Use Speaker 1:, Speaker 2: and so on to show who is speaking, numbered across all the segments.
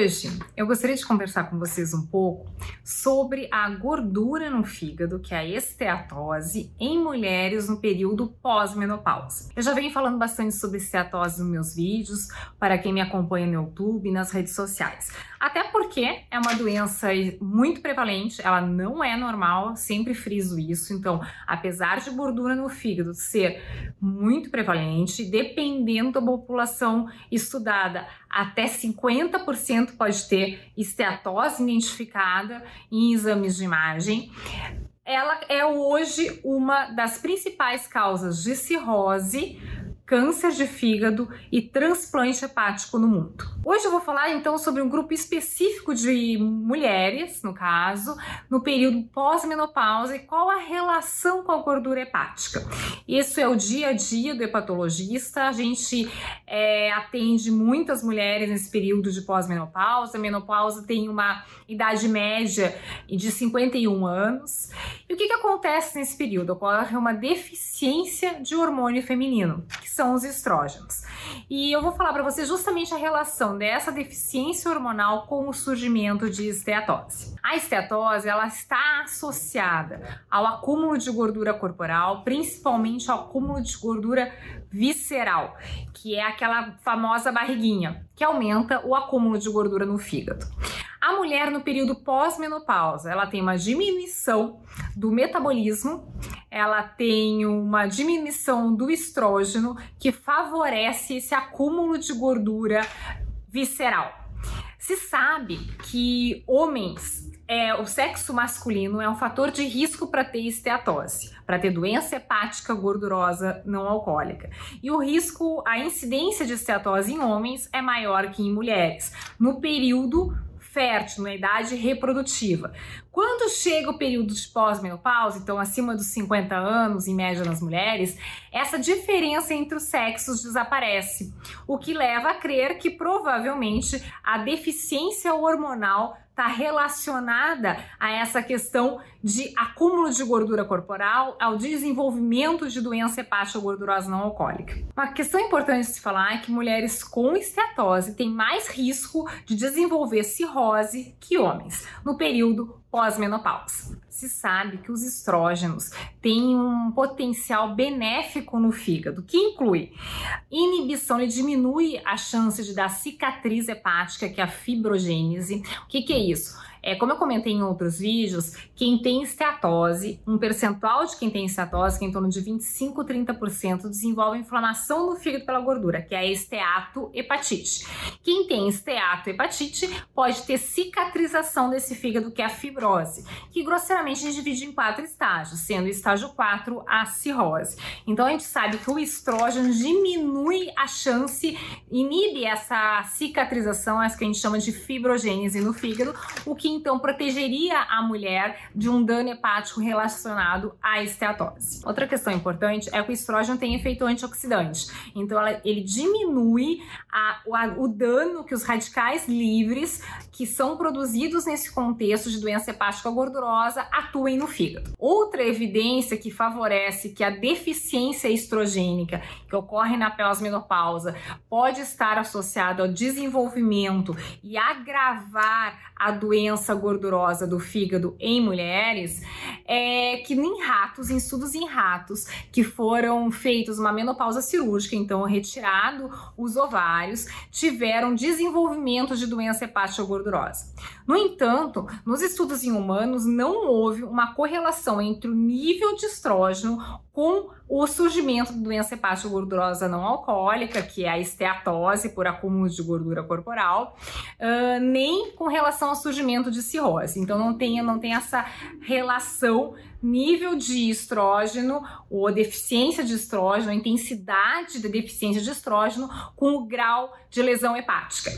Speaker 1: Hoje eu gostaria de conversar com vocês um pouco sobre a gordura no fígado, que é a esteatose, em mulheres no período pós-menopausa. Eu já venho falando bastante sobre esteatose nos meus vídeos, para quem me acompanha no YouTube e nas redes sociais. Até porque é uma doença muito prevalente, ela não é normal, sempre friso isso. Então, apesar de gordura no fígado ser muito prevalente, dependendo da população estudada, até 50% pode ter esteatose identificada em exames de imagem. Ela é hoje uma das principais causas de cirrose câncer de fígado e transplante hepático no mundo. Hoje eu vou falar então sobre um grupo específico de mulheres, no caso, no período pós-menopausa e qual a relação com a gordura hepática. Isso é o dia a dia do hepatologista. A gente é, atende muitas mulheres nesse período de pós-menopausa. A menopausa tem uma idade média de 51 anos. E o que, que acontece nesse período? Ocorre uma deficiência de hormônio feminino, que são os estrógenos. E eu vou falar para você justamente a relação dessa deficiência hormonal com o surgimento de esteatose. A esteatose, ela está associada ao acúmulo de gordura corporal, principalmente ao acúmulo de gordura visceral, que é aquela famosa barriguinha, que aumenta o acúmulo de gordura no fígado. A mulher no período pós-menopausa, ela tem uma diminuição do metabolismo, ela tem uma diminuição do estrógeno que favorece esse acúmulo de gordura visceral. Se sabe que homens é, o sexo masculino é um fator de risco para ter esteatose, para ter doença hepática gordurosa não alcoólica. E o risco, a incidência de esteatose em homens é maior que em mulheres, no período fértil, na idade reprodutiva. Quando chega o período de pós-menopausa, então acima dos 50 anos, em média nas mulheres, essa diferença entre os sexos desaparece, o que leva a crer que provavelmente a deficiência hormonal está relacionada a essa questão de acúmulo de gordura corporal, ao desenvolvimento de doença hepática gordurosa não alcoólica. Uma questão importante de se falar é que mulheres com esteatose têm mais risco de desenvolver cirrose que homens no período pós-menopausa. Se sabe que os estrógenos têm um potencial benéfico no fígado, que inclui inibição, ele diminui a chance de dar cicatriz hepática, que é a fibrogênese. O que, que é isso? É, como eu comentei em outros vídeos, quem tem esteatose, um percentual de quem tem esteatose, que é em torno de 25, 30%, desenvolve inflamação no fígado pela gordura, que é a esteatohepatite. Quem tem esteatohepatite pode ter cicatrização desse fígado, que é a fibrose, que grosseiramente a gente divide em quatro estágios, sendo o estágio 4 a cirrose. Então a gente sabe que o estrógeno diminui a chance, inibe essa cicatrização, essa que a gente chama de fibrogênese no fígado, o que então protegeria a mulher de um dano hepático relacionado à esteatose. Outra questão importante é que o estrógeno tem efeito antioxidante, então ela, ele diminui a, o, o dano que os radicais livres que são produzidos nesse contexto de doença hepática gordurosa atuem no fígado. Outra evidência que favorece que a deficiência estrogênica que ocorre na pós-menopausa pode estar associada ao desenvolvimento e agravar a doença gordurosa do fígado em mulheres é que em ratos, em estudos em ratos, que foram feitos uma menopausa cirúrgica, então retirado os ovários, tiveram desenvolvimento de doença hepática gordurosa. No entanto, nos estudos em humanos não houve uma correlação entre o nível de estrógeno com o surgimento da doença hepática gordurosa não alcoólica, que é a esteatose por acúmulo de gordura corporal, uh, nem com relação ao surgimento de cirrose. Então não tem, não tem essa relação nível de estrógeno ou deficiência de estrógeno, intensidade da deficiência de estrógeno com o grau de lesão hepática.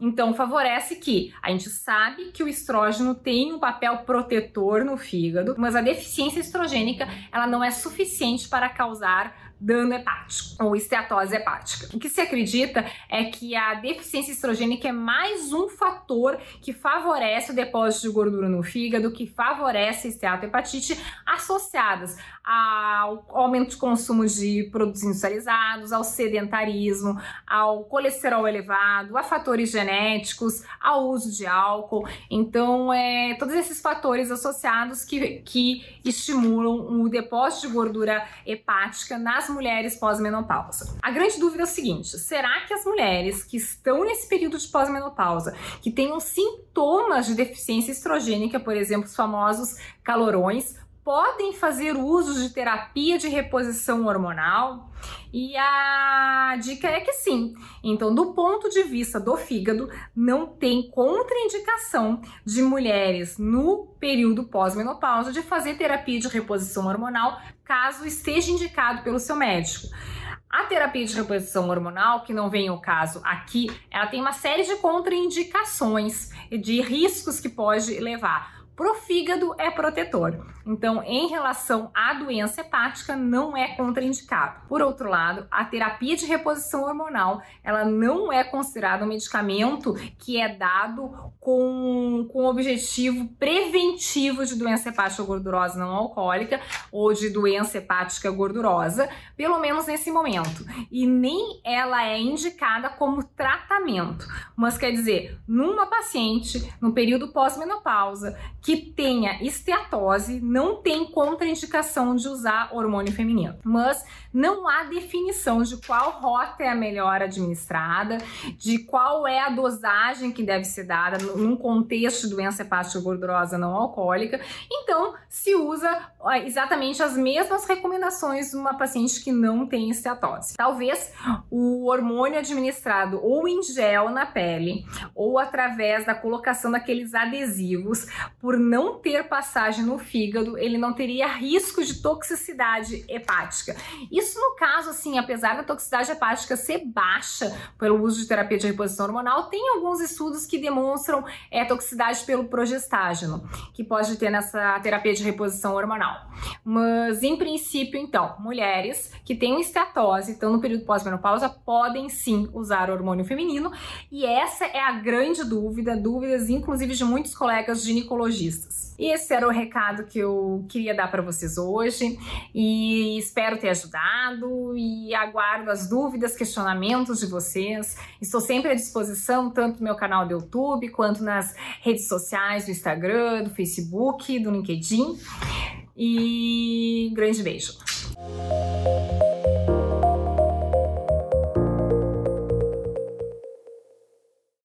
Speaker 1: Então, favorece que a gente sabe que o estrógeno tem um papel protetor no fígado, mas a deficiência estrogênica ela não é suficiente para causar dano hepático ou esteatose hepática. O que se acredita é que a deficiência estrogênica é mais um fator que favorece o depósito de gordura no fígado, que favorece a esteatohepatite associadas ao aumento de consumo de produtos industrializados, ao sedentarismo, ao colesterol elevado, a fatores genéticos, ao uso de álcool. Então, é, todos esses fatores associados que, que estimulam o depósito de gordura hepática nas mulheres pós-menopausa. A grande dúvida é o seguinte: será que as mulheres que estão nesse período de pós-menopausa, que tenham sintomas de deficiência estrogênica, por exemplo, os famosos calorões, podem fazer uso de terapia de reposição hormonal? E a dica é que sim. Então, do ponto de vista do fígado, não tem contraindicação de mulheres no período pós-menopausa de fazer terapia de reposição hormonal, caso esteja indicado pelo seu médico. A terapia de reposição hormonal, que não vem o caso aqui, ela tem uma série de contraindicações, de riscos que pode levar Pro fígado é protetor. Então, em relação à doença hepática, não é contraindicado. Por outro lado, a terapia de reposição hormonal, ela não é considerada um medicamento que é dado com, com objetivo preventivo de doença hepática gordurosa não alcoólica ou de doença hepática gordurosa, pelo menos nesse momento. E nem ela é indicada como tratamento. Mas quer dizer, numa paciente, no período pós-menopausa, que tenha esteatose não tem contraindicação de usar hormônio feminino. Mas não há definição de qual rota é a melhor administrada, de qual é a dosagem que deve ser dada num contexto de doença hepática gordurosa não alcoólica. Então, se usa exatamente as mesmas recomendações numa paciente que não tem esteatose. Talvez o hormônio administrado ou em gel na pele ou através da colocação daqueles adesivos por por não ter passagem no fígado, ele não teria risco de toxicidade hepática. Isso no caso, assim, apesar da toxicidade hepática ser baixa pelo uso de terapia de reposição hormonal, tem alguns estudos que demonstram é, toxicidade pelo progestágeno, que pode ter nessa terapia de reposição hormonal. Mas, em princípio, então, mulheres que têm esteatose, estão no período pós-menopausa, podem sim usar hormônio feminino, e essa é a grande dúvida, dúvidas inclusive de muitos colegas ginecologistas e esse era o recado que eu queria dar para vocês hoje e espero ter ajudado e aguardo as dúvidas, questionamentos de vocês. Estou sempre à disposição, tanto no meu canal do YouTube quanto nas redes sociais do Instagram, do Facebook, do LinkedIn. E grande beijo.